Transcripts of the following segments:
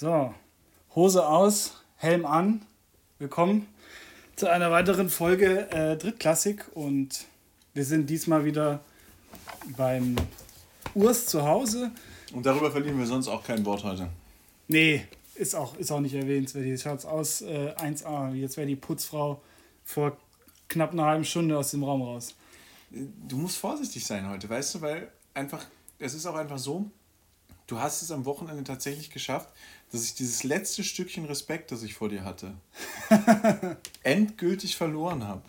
So, Hose aus, Helm an. Willkommen zu einer weiteren Folge äh, Drittklassik und wir sind diesmal wieder beim Urs zu Hause. Und darüber verlieren wir sonst auch kein Wort heute. Nee, ist auch, ist auch nicht erwähnt. Jetzt schaut es aus, äh, 1A. Jetzt wäre die Putzfrau vor knapp einer halben Stunde aus dem Raum raus. Du musst vorsichtig sein heute, weißt du, weil einfach, es ist auch einfach so, du hast es am Wochenende tatsächlich geschafft, dass ich dieses letzte Stückchen Respekt, das ich vor dir hatte, endgültig verloren habe.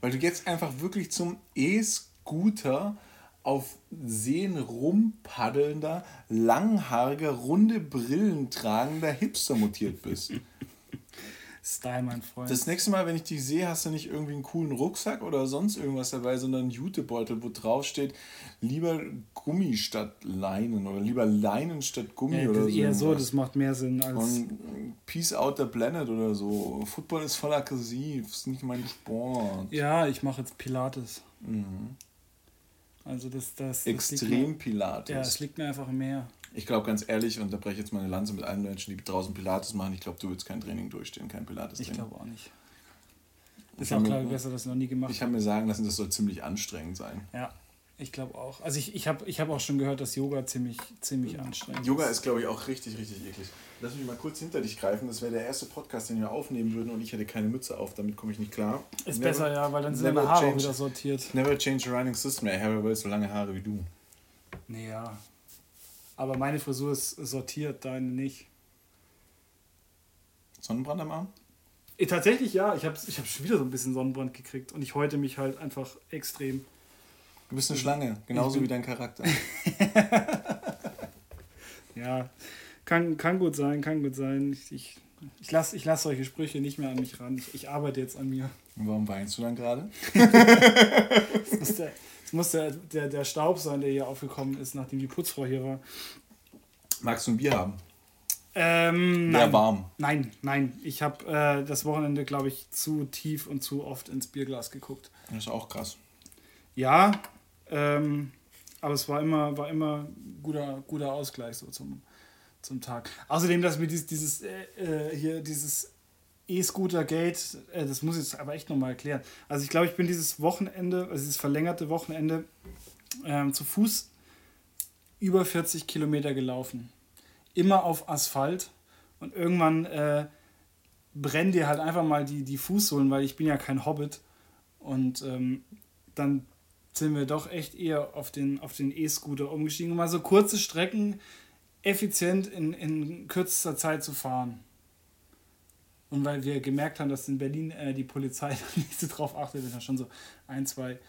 Weil du jetzt einfach wirklich zum E-Scooter auf Seen rumpaddelnder, langhaariger, runde Brillen tragender Hipster mutiert bist. Style, mein Freund. Das nächste Mal, wenn ich dich sehe, hast du nicht irgendwie einen coolen Rucksack oder sonst irgendwas dabei, sondern einen Jutebeutel, wo drauf steht, lieber Gummi statt Leinen oder lieber Leinen statt Gummi ja, oder so. Eher so, das macht mehr Sinn als. Und Peace out the planet oder so. Football ist voll aggressiv, ist nicht mein Sport. Ja, ich mache jetzt Pilates. Mhm. Also das, das, das Extrem mir, Pilates. Ja, es liegt mir einfach mehr. Ich glaube ganz ehrlich, und da breche ich jetzt meine Lanze mit allen Menschen, die draußen Pilates machen, ich glaube, du willst kein Training durchstehen, kein Pilates. -Training. Ich glaube auch nicht. Ist auch klar, besser, dass du noch nie gemacht Ich habe mir sagen lassen, das soll ziemlich anstrengend sein. Ja, ich glaube auch. Also ich, ich habe ich hab auch schon gehört, dass Yoga ziemlich, ziemlich anstrengend Yoga ist, glaube ich, auch richtig, richtig eklig. Lass mich mal kurz hinter dich greifen. Das wäre der erste Podcast, den wir aufnehmen würden und ich hätte keine Mütze auf. Damit komme ich nicht klar. Ist never, besser, ja, weil dann sind deine Haare change, wieder sortiert. Never change a running system. Ich habe so lange Haare wie du. Naja, aber meine Frisur ist sortiert, deine nicht. Sonnenbrand am Arm? Eh, tatsächlich ja. Ich habe ich hab schon wieder so ein bisschen Sonnenbrand gekriegt und ich heute mich halt einfach extrem. Du bist eine Schlange, genauso wie dein Charakter. ja, kann, kann gut sein, kann gut sein. Ich, ich, ich lasse ich lass solche Sprüche nicht mehr an mich ran. Ich, ich arbeite jetzt an mir. Und warum weinst du dann gerade? das muss, der, das muss der, der, der Staub sein, der hier aufgekommen ist, nachdem die Putzfrau hier war. Magst du ein Bier haben? Ähm, Mehr nein, warm. Nein, nein. Ich habe äh, das Wochenende, glaube ich, zu tief und zu oft ins Bierglas geguckt. Das ist auch krass. Ja, ähm, aber es war immer, war immer guter, guter Ausgleich so zum, zum Tag. Außerdem, dass mir dieses, dieses äh, äh hier dieses E-Scooter-Gate, äh, das muss ich jetzt aber echt nochmal erklären. Also ich glaube, ich bin dieses Wochenende, also dieses verlängerte Wochenende, ähm, zu Fuß über 40 Kilometer gelaufen. Immer auf Asphalt. Und irgendwann äh, brennen dir halt einfach mal die, die Fußsohlen, weil ich bin ja kein Hobbit. Und ähm, dann sind wir doch echt eher auf den auf den E-Scooter umgestiegen, mal so kurze Strecken effizient in, in kürzester Zeit zu fahren. Und weil wir gemerkt haben, dass in Berlin äh, die Polizei nicht so drauf achtet, wenn du schon so ein, zwei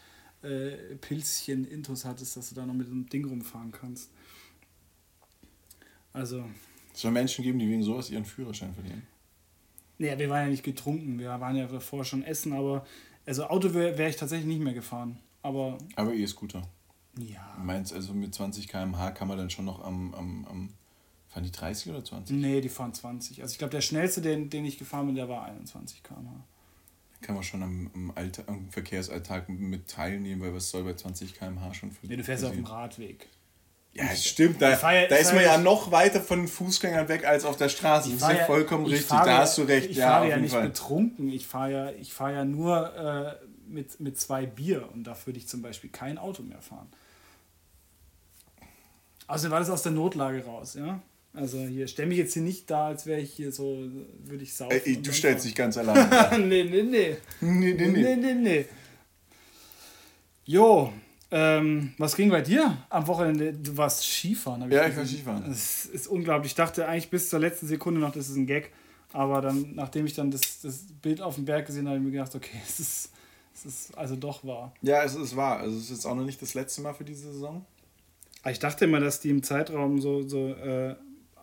äh, Pilzchen Intus hattest, dass du da noch mit einem Ding rumfahren kannst. Also. Es soll Menschen geben, die wegen sowas ihren Führerschein verlieren. Naja, wir waren ja nicht getrunken, wir waren ja davor schon essen, aber also Auto wäre wär ich tatsächlich nicht mehr gefahren. Aber. Aber E-Scooter. Ja. Meinst also mit 20 km/h kann man dann schon noch am, am, am. Fahren die 30 oder 20? Nee, die fahren 20. Also ich glaube, der schnellste, den, den ich gefahren bin, der war 21 km/h. Kann man schon am, am, Alltag, am Verkehrsalltag mit teilnehmen, weil was soll bei 20 km/h schon für. Nee, du fährst auf dem Radweg. Ja, stimmt. Da, feier, da ist man ja noch weiter von den Fußgängern weg als auf der Straße. Das ist ja vollkommen richtig. Da hast du recht. Ich ja, fahre ja nicht Fall. betrunken. Ich fahre ja, ich fahr ja nur äh, mit, mit zwei Bier und da würde ich zum Beispiel kein Auto mehr fahren. Also war das aus der Notlage raus, ja? Also hier, stell mich jetzt hier nicht da, als wäre ich hier so, würde ich saufen. Ey, du stellst dich ganz allein. nee, nee, nee. Nee, nee, nee. Nee, nee, nee. Jo, ähm, was ging bei dir am Wochenende? Du warst Skifahren. ja, ich war Skifahren. Das ist unglaublich. Ich dachte eigentlich bis zur letzten Sekunde noch, das ist ein Gag. Aber dann, nachdem ich dann das, das Bild auf dem Berg gesehen habe, habe ich mir gedacht, okay, es ist, es ist also doch wahr. Ja, es ist wahr. Also es ist jetzt auch noch nicht das letzte Mal für diese Saison. Ich dachte immer, dass die im Zeitraum so, so äh,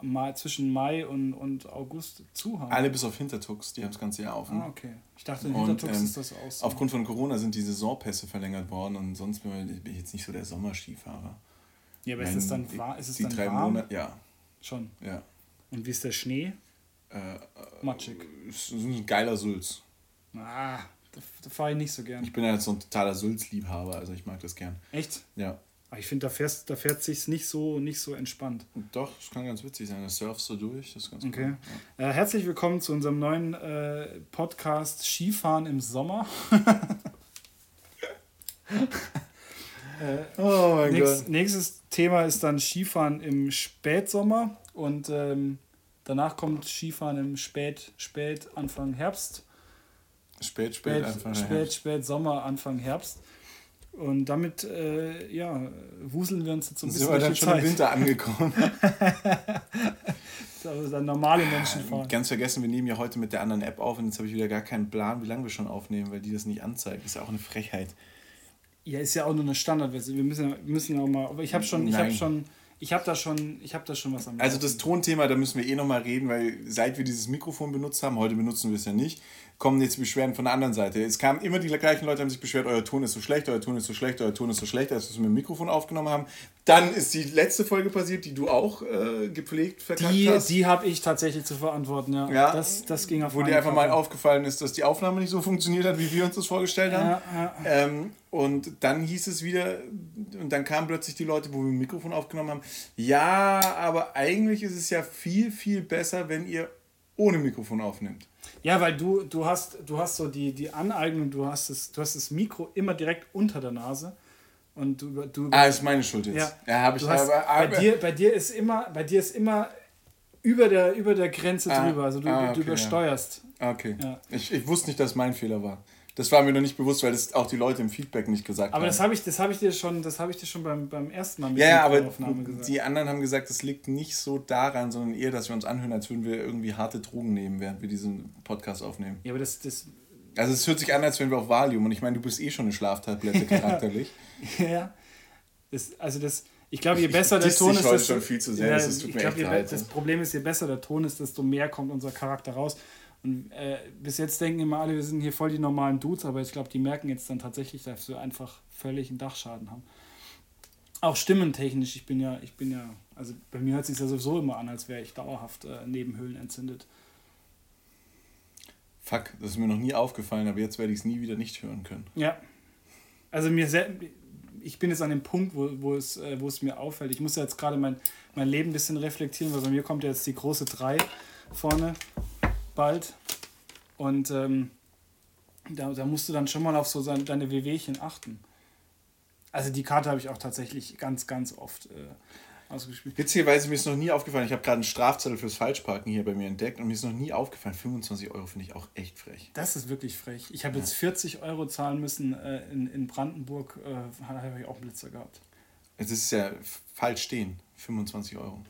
mal zwischen Mai und, und August zu haben. Alle bis auf Hintertux, die haben das ganze Jahr offen. Ah, okay. Ich dachte, in Hintertux ähm, ist das auch so. Aufgrund von Corona sind die Saisonpässe verlängert worden und sonst bin ich jetzt nicht so der Sommerskifahrer. Ja, aber meine, ist es dann, war, ist es die dann drei warm? Monate, ja. Schon? Ja. Und wie ist der Schnee? Äh, Matschig. Es ist ein geiler Sulz. Ah, da, da fahre ich nicht so gern. Ich bin ja jetzt so ein totaler Sulz-Liebhaber, also ich mag das gern. Echt? Ja. Aber ich finde, da, fährst- da fährt sich's nicht so, nicht so entspannt. Doch, das kann ganz witzig sein. Das surfst du durch, das ist ganz Okay. cool. Äh, herzlich willkommen zu unserem neuen äh, Podcast Skifahren im Sommer. äh, Oh mein nächst, nächstes Thema ist dann Skifahren im Spätsommer und ähm, danach kommt Skifahren im Spät, Spät, Anfang Herbst. Spät, spät, Spät, einfach. spät, spät Sommer, Anfang Herbst. Und damit, äh, ja, wuseln wir uns jetzt so ein Sind bisschen wir durch dann schon im Zeit. Winter angekommen? Also dann normale Menschen fahren. Ganz vergessen, wir nehmen ja heute mit der anderen App auf und jetzt habe ich wieder gar keinen Plan, wie lange wir schon aufnehmen, weil die das nicht anzeigt. Ist ja auch eine Frechheit. Ja, ist ja auch nur eine Standardversion. Wir müssen, ja- wir müssen auch mal. Aber ich habe schon, ich habe schon, ich habe da schon, ich habe da schon was am. Also das Tonthema, da müssen wir eh nochmal reden, weil seit wir dieses Mikrofon benutzt haben, heute benutzen wir es ja nicht, kommen jetzt Beschwerden von der anderen Seite. Es kamen immer die gleichen Leute, haben sich beschwert, euer Ton ist so schlecht, euer Ton ist so schlecht, euer Ton ist so schlecht, als wir es mit dem Mikrofon aufgenommen haben. Dann ist die letzte Folge passiert, die du auch äh, gepflegt verkackt die, hast. die habe ich tatsächlich zu verantworten. Ja, Ja. das, das ging auf wo dir einfach mal Kappe. aufgefallen ist, dass die Aufnahme nicht so funktioniert hat, wie wir uns das vorgestellt haben. Ja, ja. Ähm, und dann hieß es wieder, und dann kamen plötzlich die Leute, wo wir ein Mikrofon aufgenommen haben, ja, aber eigentlich ist es ja viel, viel besser, wenn ihr ohne Mikrofon aufnimmt. Ja, weil du, du hast, du hast so die, die Aneignung, du hast das, du hast das Mikro immer direkt unter der Nase. Und du, du Ah, ist meine Schuld jetzt. Ja, Ja, habe ich du hast, aber, aber bei, dir, bei dir ist immer, bei dir ist immer über der, über der Grenze Ah, drüber. Also du, ah, du okay, übersteuerst. Okay. Ja. Ich, ich wusste nicht, dass es mein Fehler war. Das war mir noch nicht bewusst, weil das auch die Leute im Feedback nicht gesagt Aber haben. das habe ich, das habe ich dir schon, das habe ich dir schon beim, beim ersten Mal mit ja, ja, aber gesagt. die anderen haben gesagt, es liegt nicht so daran, sondern eher, dass wir uns anhören, als würden wir irgendwie harte Drogen nehmen, während wir diesen Podcast aufnehmen. ja, aber das, das, Also es hört sich an, als wären wir auf Valium und ich meine, du bist eh schon eine Schlaftablette charakterlich. ja, das, also das, ich glaube, je besser der diss Ton dich ist, desto, schon viel zu sehr, das tut ich mir glaube, das Problem ist, je besser der Ton ist, desto mehr kommt unser Charakter raus. Und äh, bis jetzt denken immer alle, wir sind hier voll die normalen Dudes, aber ich glaube, die merken jetzt dann tatsächlich, dass wir einfach völlig einen Dachschaden haben. Auch stimmentechnisch, ich bin ja, ich bin ja, also bei mir hört es sich ja sowieso immer an, als wäre ich dauerhaft äh, Nebenhöhlen entzündet. Fuck, das ist mir noch nie aufgefallen, aber jetzt werde ich es nie wieder nicht hören können. Ja. Also mir sehr, ich bin jetzt an dem Punkt, wo, wo, es, äh, wo es mir auffällt. Ich muss ja jetzt gerade mein, mein Leben ein bisschen reflektieren, weil bei mir kommt ja jetzt die große 3 vorne bald. Und ähm, da, da musst du dann schon mal auf so sein, deine WWchen achten. Also die Karte habe ich auch tatsächlich ganz, ganz oft äh, ausgespielt. Witzigerweise mir ist noch nie aufgefallen, ich habe gerade einen Strafzettel fürs Falschparken hier bei mir entdeckt und mir ist noch nie aufgefallen, 25 Euro finde ich auch echt frech. Das ist wirklich frech. Ich habe jetzt 40 Euro zahlen müssen äh, in, in Brandenburg, äh, habe ich auch einen Blitzer gehabt. Es ist ja falsch stehen, 25 Euro.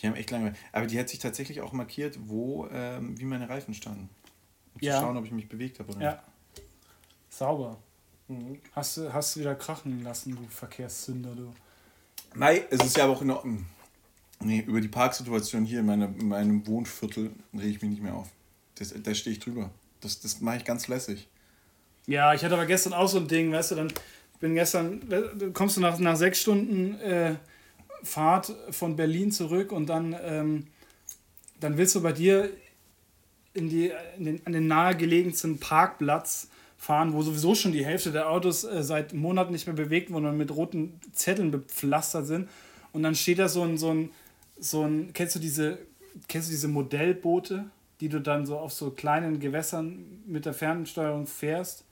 Die haben echt lange. Aber die hat sich tatsächlich auch markiert, wo, ähm, wie meine Reifen standen. Um Ja. zu schauen, ob ich mich bewegt habe oder Ja. Sauber. nicht. Hast du, hast du wieder krachen lassen, du Verkehrssünder, du. Nein, es ist ja aber auch in Ordnung. Nee, über die Parksituation hier in, meiner, in meinem Wohnviertel rege ich mich nicht mehr auf. Das, da stehe ich drüber. Das, das mache ich ganz lässig. Ja, ich hatte aber gestern auch so ein Ding, weißt du, dann bin gestern, kommst du nach, nach sechs Stunden äh, Fahrt von Berlin zurück und dann, ähm, dann willst du bei dir in die, in den, an den nahegelegensten Parkplatz fahren, wo sowieso schon die Hälfte der Autos äh, seit Monaten nicht mehr bewegt wurden und mit roten Zetteln bepflastert sind. Und dann steht da so ein, so ein, so ein, kennst du diese, kennst du diese Modellboote, die du dann so auf so kleinen Gewässern mit der Fernsteuerung fährst?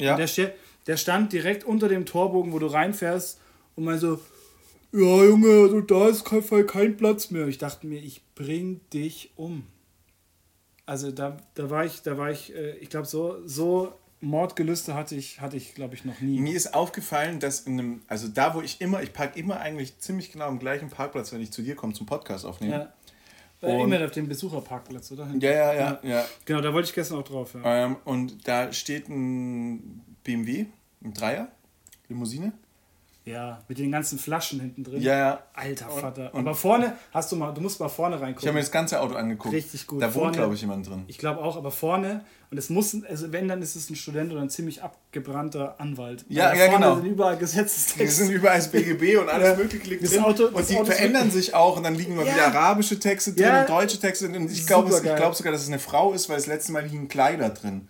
Ja. Und der, der stand direkt unter dem Torbogen, wo du reinfährst und meinte so, ja Junge, also da ist kein, Fall kein Platz mehr. Ich dachte mir, ich bring dich um. Also da, da war ich, da war ich, äh, ich glaube, so, so Mordgelüste hatte ich, hatte ich, glaube ich, noch nie. Mir ist aufgefallen, dass in einem, also da, wo ich immer, ich parke immer eigentlich ziemlich genau am gleichen Parkplatz, wenn ich zu dir komme zum Podcast aufnehmen. Ja. Äh, Und- immer auf dem Besucherparkplatz, oder? Ja, ja, ja, ja. Genau, da wollte ich gestern auch drauf. Ja. Ähm, und da steht ein BMW, ein Dreier, Limousine. Ja, mit den ganzen Flaschen hinten drin. Ja, ja. Alter Und- Vater. und- Aber vorne hast du mal, du musst mal vorne Ich habe reingucken. mir das ganze Auto angeguckt. Richtig gut. Da wohnt, Vorne- glaube ich, jemand drin. Ich glaube auch, aber vorne, und es muss, also wenn, dann ist es ein Student oder ein ziemlich abgebrannter Anwalt. Ja, Weil ja, vorne genau. sind überall Die Gesetzestexte. sind überall das BGB und alles Ja. mögliche liegt drin. Auto- und die Auto verändern sich auch und dann liegen mal Ja. wieder arabische Texte drin Ja. und deutsche Texte drin. Und ich glaube es- glaube sogar, dass es eine Frau ist, weil das letzte Mal liegen Kleider drin.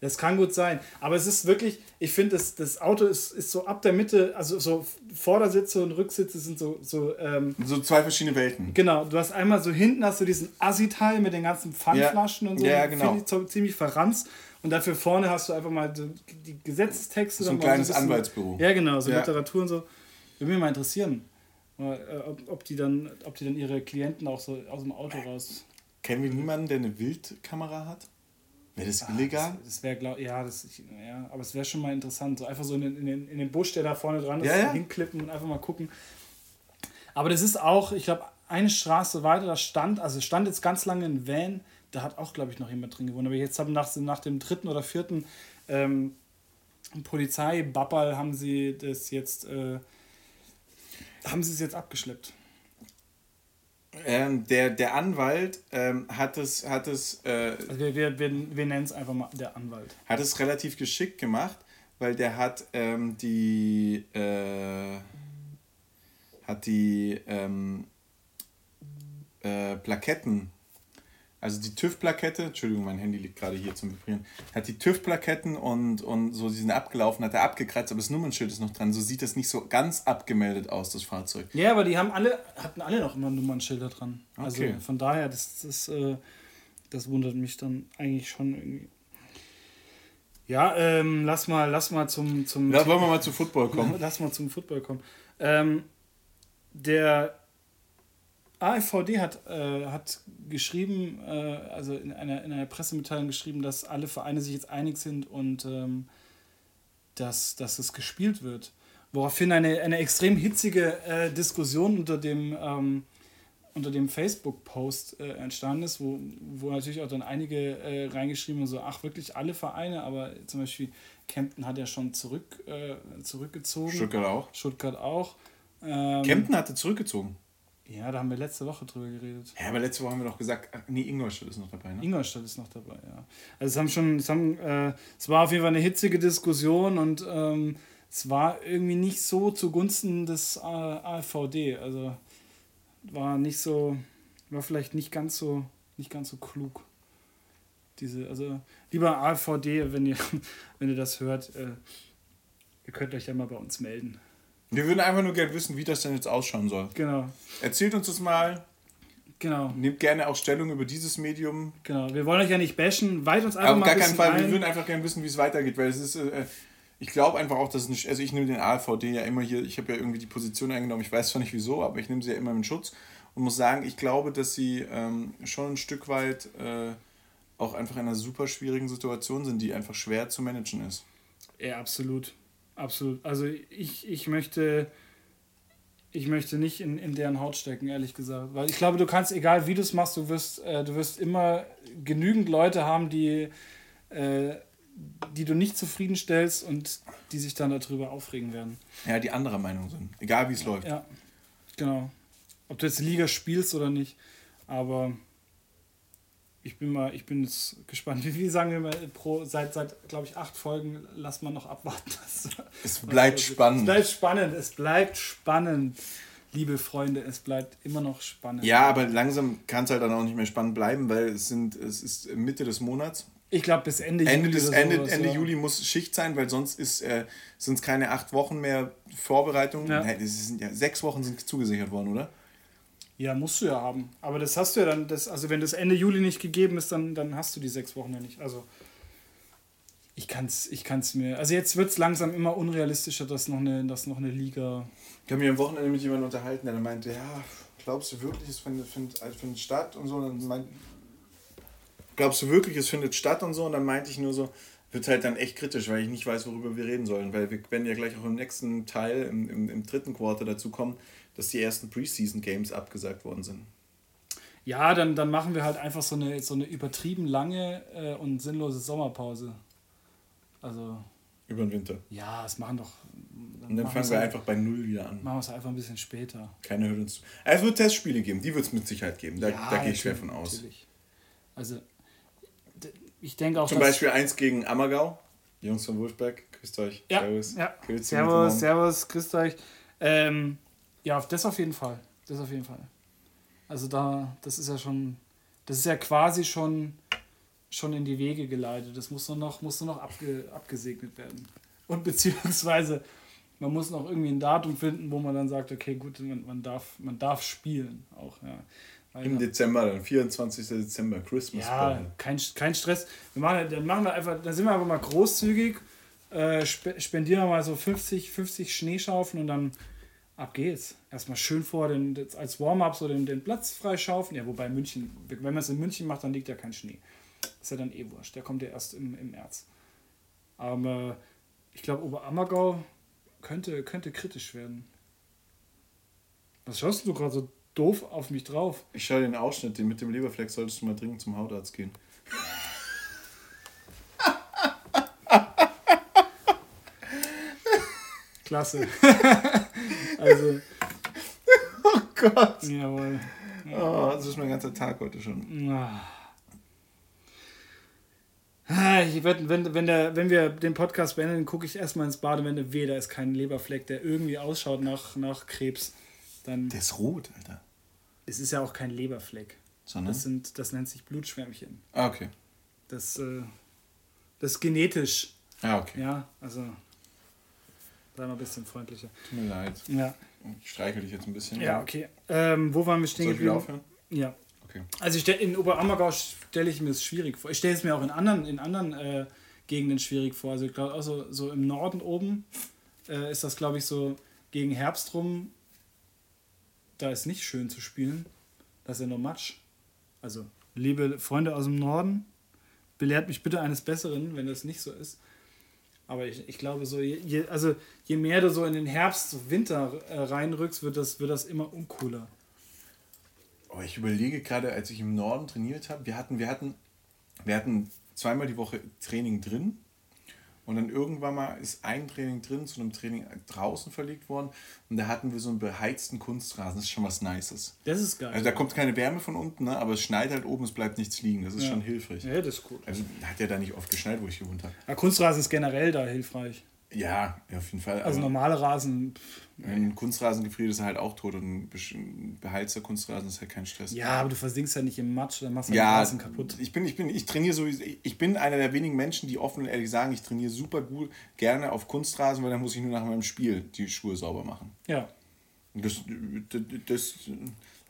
Das kann gut sein. Aber es ist wirklich, ich finde, das, das Auto ist, ist so ab der Mitte, also so Vordersitze und Rücksitze sind so. So, ähm, so zwei verschiedene Welten. Genau, du hast einmal so hinten hast du diesen Assi-Teil mit den ganzen Pfandflaschen ja. und so. Ja, genau. Finde ich so, ziemlich verranzt. Und dafür vorne hast du einfach mal die Gesetzestexte. So ein kleines so ein Anwaltsbüro. Ja, genau, so ja. Literatur und so. Würde mich mal interessieren, äh, ob, ob, die dann, ob die dann ihre Klienten auch so aus dem Auto raus. Kennen wir niemanden, der eine Wildkamera hat? Wäre das illegal? das, das wäre, glaube ja, das, ja, aber es wäre schon mal interessant. So einfach so in den, in den, in den Busch, der da vorne dran ist, ja, ja. hinklippen und einfach mal gucken. Aber das ist auch, ich glaube, eine Straße weiter, da stand, also stand jetzt ganz lange ein Van, da hat auch, glaube ich, noch jemand drin gewohnt. Aber jetzt haben nach, nach dem dritten oder vierten ähm, Polizei-Babbal haben sie das jetzt, äh, haben sie es jetzt abgeschleppt. Ähm, der, der Anwalt ähm, hat es. Hat es äh, also wir, wir, wir, wir nennen es einfach mal der Anwalt. Hat es relativ geschickt gemacht, weil der hat ähm, die. Äh, hat die ähm, äh, Plaketten also die TÜV-Plakette, Entschuldigung, mein Handy liegt gerade hier zum Vibrieren, hat die TÜV-Plaketten und, und so, die sind abgelaufen, hat er abgekratzt, aber das Nummernschild ist noch dran. So sieht das nicht so ganz abgemeldet aus, das Fahrzeug. Ja, aber die haben alle, hatten alle noch immer Nummernschilder dran. Also okay. von daher, das, das, äh, das wundert mich dann eigentlich schon irgendwie. Ja, ähm, lass mal, lass mal zum. zum ja, wollen wir mal zu Football kommen. Lass mal zum Football kommen. Ähm, der AfVD hat, äh, hat geschrieben, äh, also in einer, in einer Pressemitteilung geschrieben, dass alle Vereine sich jetzt einig sind und ähm, dass, dass es gespielt wird. Woraufhin eine, eine extrem hitzige äh, Diskussion unter dem, ähm, unter dem Facebook-Post äh, entstanden ist, wo, wo natürlich auch dann einige äh, reingeschrieben haben, so, ach wirklich alle Vereine, aber zum Beispiel Kempten hat ja schon zurück, äh, zurückgezogen. Stuttgart auch. Stuttgart auch. Ähm, Kempten hatte zurückgezogen. Ja, da haben wir letzte Woche drüber geredet. Ja, aber letzte Woche haben wir doch gesagt, ach, nee, Ingolstadt ist noch dabei, ne? Ingolstadt ist noch dabei, ja. Also es haben schon, es haben, äh, es war auf jeden Fall eine hitzige Diskussion und ähm, es war irgendwie nicht so zugunsten des äh, AfVD. Also war nicht so, war vielleicht nicht ganz so, nicht ganz so klug. Diese, also lieber AfVD, wenn ihr, wenn ihr das hört, äh, ihr könnt euch ja mal bei uns melden. Wir würden einfach nur gerne wissen, wie das denn jetzt ausschauen soll. Genau. Erzählt uns das mal. Genau. Nehmt gerne auch Stellung über dieses Medium. Genau. Wir wollen euch ja nicht bashen. Weit uns einfach Aber mal gar keinen Fall. Ein. Wir würden einfach gerne wissen, wie es weitergeht, weil es ist. Äh, ich glaube einfach auch, dass es nicht. Also ich nehme den AVD ja immer hier. Ich habe ja irgendwie die Position eingenommen. Ich weiß zwar nicht wieso, aber ich nehme sie ja immer in Schutz und muss sagen, ich glaube, dass sie ähm, schon ein Stück weit äh, auch einfach in einer super schwierigen Situation sind, die einfach schwer zu managen ist. Ja, absolut. Absolut. Also ich, ich möchte ich möchte nicht in, in deren Haut stecken, ehrlich gesagt. Weil ich glaube, du kannst, egal wie du es machst, du wirst, äh, du wirst immer genügend Leute haben, die, äh, die du nicht zufriedenstellst und die sich dann darüber aufregen werden. Ja, die anderer Meinung sind. Egal wie es läuft. Ja, genau. Ob du jetzt Liga spielst oder nicht. Aber ich bin mal, ich bin jetzt gespannt. Wie viel sagen wir mal pro, seit, seit glaube ich, acht Folgen, lass mal noch abwarten. es bleibt spannend. Es bleibt spannend, es bleibt spannend. Liebe Freunde, es bleibt immer noch spannend. Ja, aber langsam kann es halt dann auch nicht mehr spannend bleiben, weil es sind, es ist Mitte des Monats. Ich glaube, bis Ende, Ende Juli. Des, Ende, sowas, Ende ja. Juli muss Schicht sein, weil sonst äh, sind es keine acht Wochen mehr Vorbereitung. Ja. Es sind ja sechs Wochen sind zugesichert worden, oder? Ja, musst du ja haben. Aber das hast du ja dann, das, also wenn das Ende Juli nicht gegeben ist, dann, dann hast du die sechs Wochen ja nicht. Also ich kann es ich kann's mir. Also jetzt wird es langsam immer unrealistischer, dass noch eine, dass noch eine Liga. Ich habe mich am Wochenende mit jemandem unterhalten, der meinte, ja, glaubst du wirklich, es findet, findet, also findet statt und so. Und dann meint, glaubst du wirklich, es findet statt und so? Und dann meinte ich nur so, wird halt dann echt kritisch, weil ich nicht weiß, worüber wir reden sollen. Weil wir werden ja gleich auch im nächsten Teil, im, im, im dritten Quarter dazu kommen, dass die ersten Preseason-Games abgesagt worden sind. Ja, dann, dann machen wir halt einfach so eine, so eine übertrieben lange äh, und sinnlose Sommerpause. Also. Über den Winter. Ja, das machen doch. Dann und dann fangen wir einfach bei Null wieder an. Machen wir es einfach ein bisschen später. Keine hört uns zu. Es wird Testspiele geben, die wird es mit Sicherheit geben. Da, ja, da gehe ich schwer von aus. Natürlich. Also, ich denke auch. Zum Beispiel eins gegen Ammergau. Jungs von Wolfberg, grüßt euch. Ja, servus. Ja. Servus, servus, grüßt euch. Ähm, ja, das auf jeden Fall. Das auf jeden Fall. Also da, das ist ja schon, das ist ja quasi schon schon in die Wege geleitet. Das muss nur noch, muss nur noch abge, abgesegnet werden. Und beziehungsweise man muss noch irgendwie ein Datum finden, wo man dann sagt, okay, gut, man, man, darf, man darf spielen auch, ja. Weil Im Dezember, dann 24. Dezember, Christmas ja, Ball. kein, kein Stress. Wir machen, dann machen wir einfach, dann sind wir einfach mal großzügig, äh, spe- spendieren wir mal so 50, 50 Schneeschaufeln und dann ab geht's. Erstmal schön vor den, als Warm-up so den, den Platz freischaufeln. Ja, wobei München, wenn man es in München macht, dann liegt ja kein Schnee. ist ja dann eh wurscht. Der kommt ja erst im, im März. Aber ich glaube, Oberammergau könnte, könnte kritisch werden. Was schaust du gerade so doof auf mich drauf? Ich schaue den Ausschnitt, den mit dem Leberfleck solltest du mal dringend zum Hautarzt gehen. Klasse. also, Oh Gott. jawohl. Oh, das ist mein ganzer Tag heute schon. Ah. Ah, Ich werd, wenn, wenn, der, wenn wir den Podcast beenden, gucke ich erstmal ins Bad und wenn weh, da ist kein Leberfleck, der irgendwie ausschaut nach, nach Krebs. Dann Der ist rot, Alter. es ist ja auch kein Leberfleck. Sondern? Das, sind, das nennt sich Blutschwärmchen. Ah, okay. Das, äh, das ist genetisch. Ah, okay. Ja, also sei mal ein bisschen freundlicher. Tut mir leid. Ja, Ich streichel dich jetzt ein bisschen. ja okay. Ähm, wo waren wir stehen Soll ich geblieben? aufhören? Ja. Okay. Also ich stell, in Oberammergau stelle ich mir es schwierig vor. Ich stelle es mir auch in anderen, in anderen äh, Gegenden schwierig vor. Also ich glaube auch so, so im Norden oben äh, ist das, glaube ich, so gegen Herbst rum. Da ist nicht schön zu spielen. Das ist ja nur Matsch. Also, liebe Freunde aus dem Norden, belehrt mich bitte eines Besseren, wenn das nicht so ist. Aber ich, ich glaube, so, je, also je mehr du so in den Herbst, Winter äh, reinrückst, wird das, wird das immer uncooler. Aber ich überlege gerade, als ich im Norden trainiert habe, wir hatten, wir hatten, wir hatten zweimal die Woche Training drin. Und dann irgendwann mal ist ein Training drin zu einem Training draußen verlegt worden. Und da hatten wir so einen beheizten Kunstrasen. Das ist schon was Nices. Das ist geil. Also da kommt keine Wärme von unten, ne? aber es schneit halt oben, es bleibt nichts liegen. Das ist Ja. schon hilfreich. ja, das ist cool. Also hat ja da nicht oft geschneit, wo ich gewohnt habe. Ja, Kunstrasen ist generell da hilfreich. Ja, auf jeden Fall. Also normale Rasen, ein Kunstrasen gefriert ist er halt auch tot und ein beheizter Kunstrasen ist halt kein Stress. ja, aber du versinkst ja nicht im Matsch, dann machst du den Ja, Rasen kaputt. ich bin, ich bin, ich trainiere so, ich bin einer der wenigen Menschen, die offen und ehrlich sagen, ich trainiere super gut gerne auf Kunstrasen, weil dann muss ich nur nach meinem Spiel die Schuhe sauber machen. Ja, Das, das, das,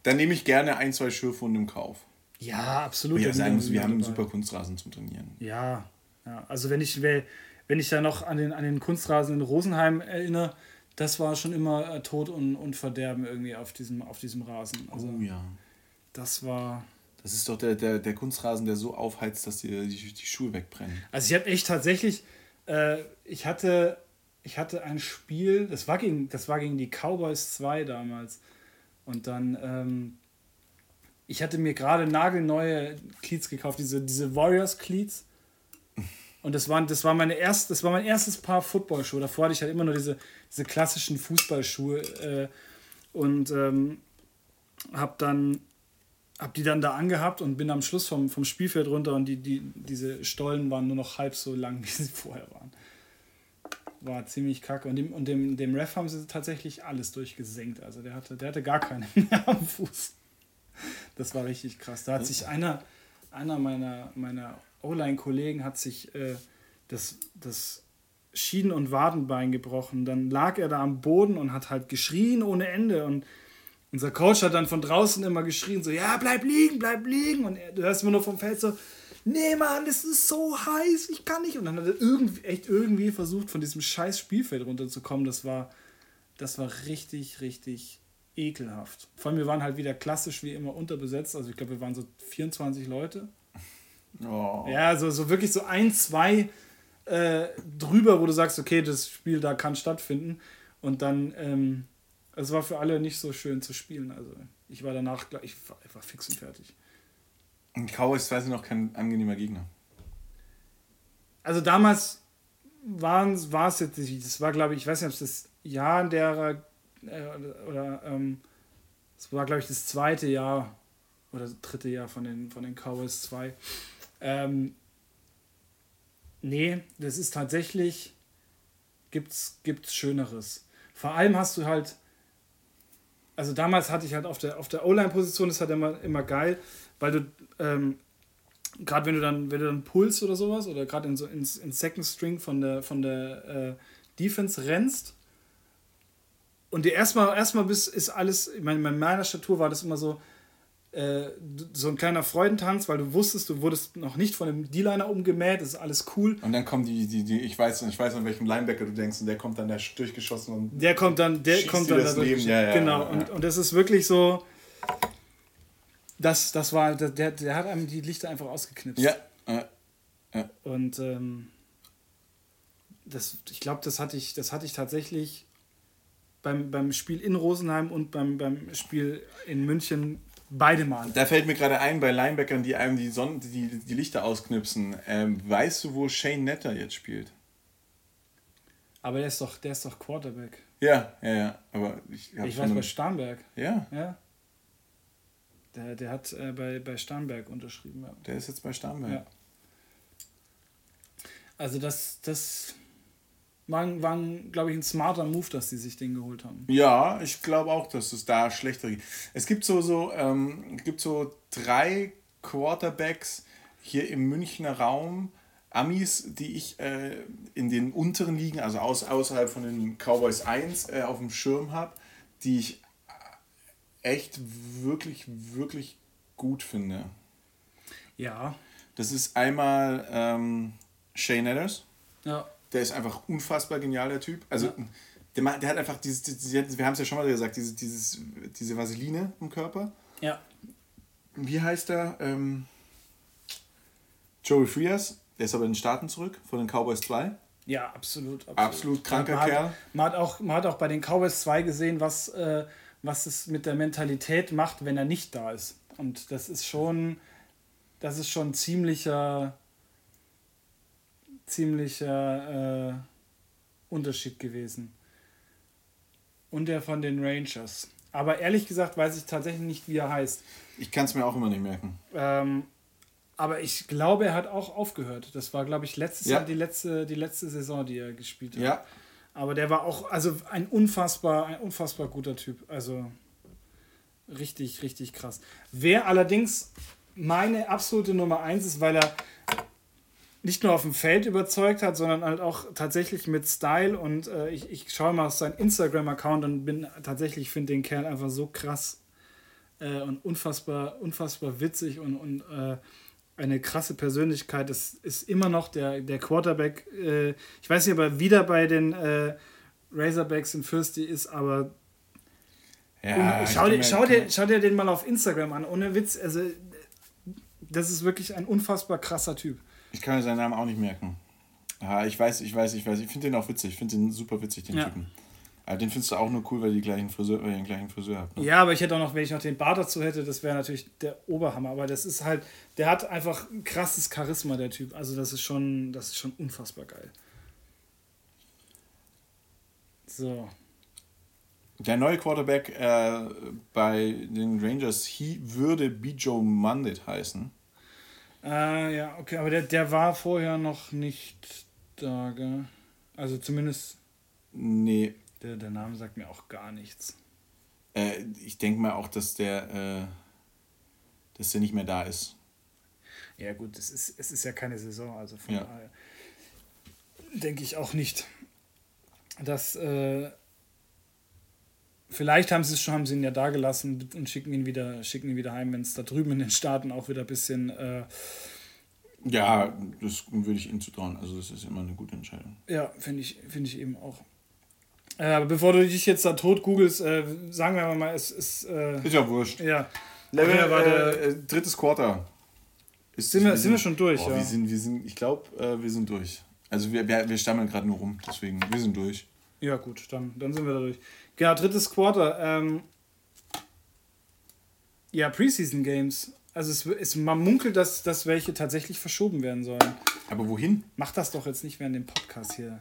dann nehme ich gerne ein, zwei Schürfwunden im Kauf. ja, absolut. Ja sagen muss, wir haben einen super Kunstrasen zum Trainieren. Ja, ja, also wenn ich, wenn ich da noch an den, an den Kunstrasen in Rosenheim erinnere, das war schon immer äh, Tod und, und Verderben irgendwie auf diesem, auf diesem Rasen. Also Oh ja. das war. Das ist doch der, der, der Kunstrasen, der so aufheizt, dass dir die, die Schuhe wegbrennen. Also ich habe echt tatsächlich, äh, ich hatte, ich hatte ein Spiel, das war gegen, das war gegen die Cowboys 2 damals. Und dann, ähm, ich hatte mir gerade nagelneue Cleats gekauft, diese, diese Warriors Cleats. Und das waren, das war meine erst, das war mein erstes Paar Footballschuhe. Davor hatte ich halt immer nur diese, diese klassischen Fußballschuhe äh, und ähm, hab dann hab die dann da angehabt und bin am Schluss vom, vom Spielfeld runter und die, die, diese Stollen waren nur noch halb so lang, wie sie vorher waren. War ziemlich kacke. Und dem, und dem, dem Ref haben sie tatsächlich alles durchgesenkt. Also der hatte, der hatte gar keine mehr am Fuß. Das war richtig krass. Da hat sich einer, einer meiner, meiner O-Line-Kollegen hat sich äh, das, das Schienen- und Wadenbein gebrochen. Dann lag er da am Boden und hat halt geschrien ohne Ende. Und unser Coach hat dann von draußen immer geschrien, so, ja, bleib liegen, bleib liegen. Und er, du hörst immer nur vom Feld so, nee, Mann, das ist so heiß, ich kann nicht. Und dann hat er irgendwie, echt irgendwie versucht, von diesem scheiß Spielfeld runterzukommen. Das war, das war richtig, richtig ekelhaft. Vor allem, wir waren halt wieder klassisch wie immer unterbesetzt. Also ich glaube, wir waren so 24 Leute. Oh. Ja, so, so wirklich so ein, zwei äh, drüber, wo du sagst, okay, das Spiel da kann stattfinden. Und dann, ähm, es war für alle nicht so schön zu spielen. Also ich war danach, gleich- ich war einfach fix und fertig. Und Cowboys war noch kein angenehmer Gegner. Also damals war es jetzt das war glaube ich, ich weiß nicht, ob es das Jahr in der, äh, oder, ähm, es war glaube ich das zweite Jahr oder das dritte Jahr von den, von den Cowboys 2. Ähm, nee, das ist tatsächlich, gibt's, gibt's Schöneres. Vor allem hast du halt, also damals hatte ich halt auf der, auf der O-Line-Position, das hat immer, immer geil, weil du, ähm, gerade wenn du dann, wenn du dann Puls oder sowas oder gerade in so ins, ins Second String von der von der äh, Defense rennst und dir erstmal erstmal bis ist alles, ich meine, bei meiner Statur war das immer so äh, so ein kleiner Freudentanz, weil du wusstest, du wurdest noch nicht von dem D-Liner umgemäht, das ist alles cool. Und dann kommen die, die, die, ich weiß, ich weiß an welchem Linebacker du denkst, und der kommt dann da durchgeschossen und. Der kommt dann, der kommt dann da Leben. Ja, ja, genau, ja, Und, und das ist wirklich so. Das, das war, der, der hat einem die Lichter einfach ausgeknipst. Ja. ja. ja. Und ähm, das, ich glaube, das hatte ich, das hatte ich tatsächlich beim, beim Spiel in Rosenheim und beim, beim Spiel in München beide Mal. Da fällt mir gerade ein, bei Linebackern, die einem die, Sonne, die, die Lichter ausknipsen. Ähm, weißt du, wo Shane Netter jetzt spielt? Aber der ist doch, der ist doch Quarterback. Ja, ja, ja. Aber ich, ich weiß bei Starnberg. Ja. Ja. Der, der hat äh, bei, bei Starnberg unterschrieben. Ja. Der ist jetzt bei Starnberg. Ja. Also das, das war, war glaube ich, ein smarter Move, dass die sich den geholt haben. Ja, ich glaube auch, dass es da schlechter geht. Es gibt so, so, ähm, gibt so drei Quarterbacks hier im Münchner Raum, Amis, die ich äh, in den unteren Ligen, also aus, außerhalb von den Cowboys 1, äh, auf dem Schirm habe, die ich echt wirklich, wirklich gut finde. Ja. Das ist einmal ähm, Shane Edders. Ja. Der ist einfach unfassbar genial, der Typ. Also, ja. der, der hat einfach dieses, dieses wir haben es ja schon mal gesagt, dieses, dieses, diese Vaseline im Körper. Ja. Wie heißt er? Ähm, Joey Frias, der ist aber in den Staaten zurück, von den Cowboys 2. Ja, absolut. Absolut, absolut kranker man Kerl. Hat, man, hat auch, man hat auch bei den Cowboys 2 gesehen, was, äh, was es mit der Mentalität macht, wenn er nicht da ist. Und das ist schon, das ist schon ziemlicher ziemlicher äh, Unterschied gewesen. Und der von den Rangers. Aber ehrlich gesagt weiß ich tatsächlich nicht, wie er heißt. Ich kann es mir auch immer nicht merken. Ähm, aber ich glaube, er hat auch aufgehört. Das war, glaube ich, letztes ja. Jahr die letzte, die letzte Saison, die er gespielt hat. Ja. Aber der war auch, also ein unfassbar, ein unfassbar guter Typ. Also richtig, richtig krass. Wer allerdings meine absolute Nummer eins ist, weil er nicht nur auf dem Feld überzeugt hat, sondern halt auch tatsächlich mit Style. Und äh, ich, ich schaue mal auf seinen Instagram-Account und bin tatsächlich, finde den Kerl einfach so krass äh, und unfassbar, unfassbar witzig und, und äh, eine krasse Persönlichkeit. Das ist immer noch der, der Quarterback. Äh, ich weiß nicht, ob er wieder bei den äh, Razorbacks in Fürsti ist, aber ja, schau, dir, schau, dir, schau dir den mal auf Instagram an, ohne Witz. Also, das ist wirklich ein unfassbar krasser Typ. Ich kann mir seinen Namen auch nicht merken. Ja, ich weiß, ich weiß, ich weiß. Ich finde den auch witzig. Ich finde den super witzig, den ja. Typen. Aber den findest du auch nur cool, weil, die gleichen Friseur, weil ihr den gleichen Friseur habt. Ne? Ja, aber ich hätte auch noch, wenn ich noch den Bart dazu hätte, das wäre natürlich der Oberhammer. Aber das ist halt, der hat einfach ein krasses Charisma, der Typ. Also das ist schon, das ist schon unfassbar geil. So. Der neue Quarterback äh, bei den Rangers he, würde Bijo Mandit heißen. Äh, ja, okay, aber der, der war vorher noch nicht da, gell? Also zumindest. Nee. Der, der Name sagt mir auch gar nichts. Äh, ich denke mal auch, dass der, äh, dass der nicht mehr da ist. Ja, gut, es ist, es ist ja keine Saison, also von ja. daher denke ich auch nicht, dass. Äh, Vielleicht haben sie es schon, haben sie ihn ja da gelassen und schicken ihn wieder, schicken ihn wieder heim, wenn es da drüben in den Staaten auch wieder ein bisschen. Äh, ja, das würde ich ihnen zutrauen. Also das ist immer eine gute Entscheidung. Ja, finde ich, find ich eben auch. Äh, aber bevor du dich jetzt da tot googelst, äh, sagen wir mal, es ist. Äh, ist ja wurscht. Ja. Level, ja, äh, drittes Quarter. Ist, sind wir, sind wir schon durch, oh, ja. Wir sind, wir sind, ich glaube, äh, wir sind durch. Also wir, wir, wir stammeln gerade nur rum, deswegen, wir sind durch. Ja, gut, dann, dann sind wir da durch. Genau, drittes Quarter. Ähm, ja, Preseason Games. Also es, es, man munkelt, dass, dass welche tatsächlich verschoben werden sollen. Aber wohin? Mach das doch jetzt nicht während dem Podcast hier.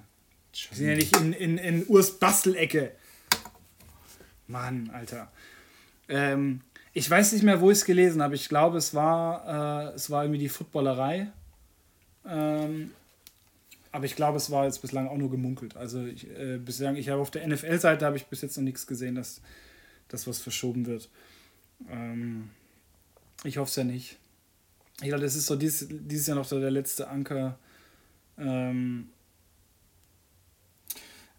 Wir sind ja nicht in, in, in Urs Bastelecke. Mann, Alter. Ähm, ich weiß nicht mehr, wo ich es gelesen habe. Ich glaube, es war, äh, es war irgendwie die Footballerei. Ähm, aber ich glaube, es war jetzt bislang auch nur gemunkelt. Also ich, äh, bislang, ich habe auf der NFL-Seite habe ich bis jetzt noch nichts gesehen, dass das was verschoben wird. Ähm, ich hoffe es ja nicht. Ich glaube, das ist so dieses, dieses Jahr noch so der letzte Anker. Ähm,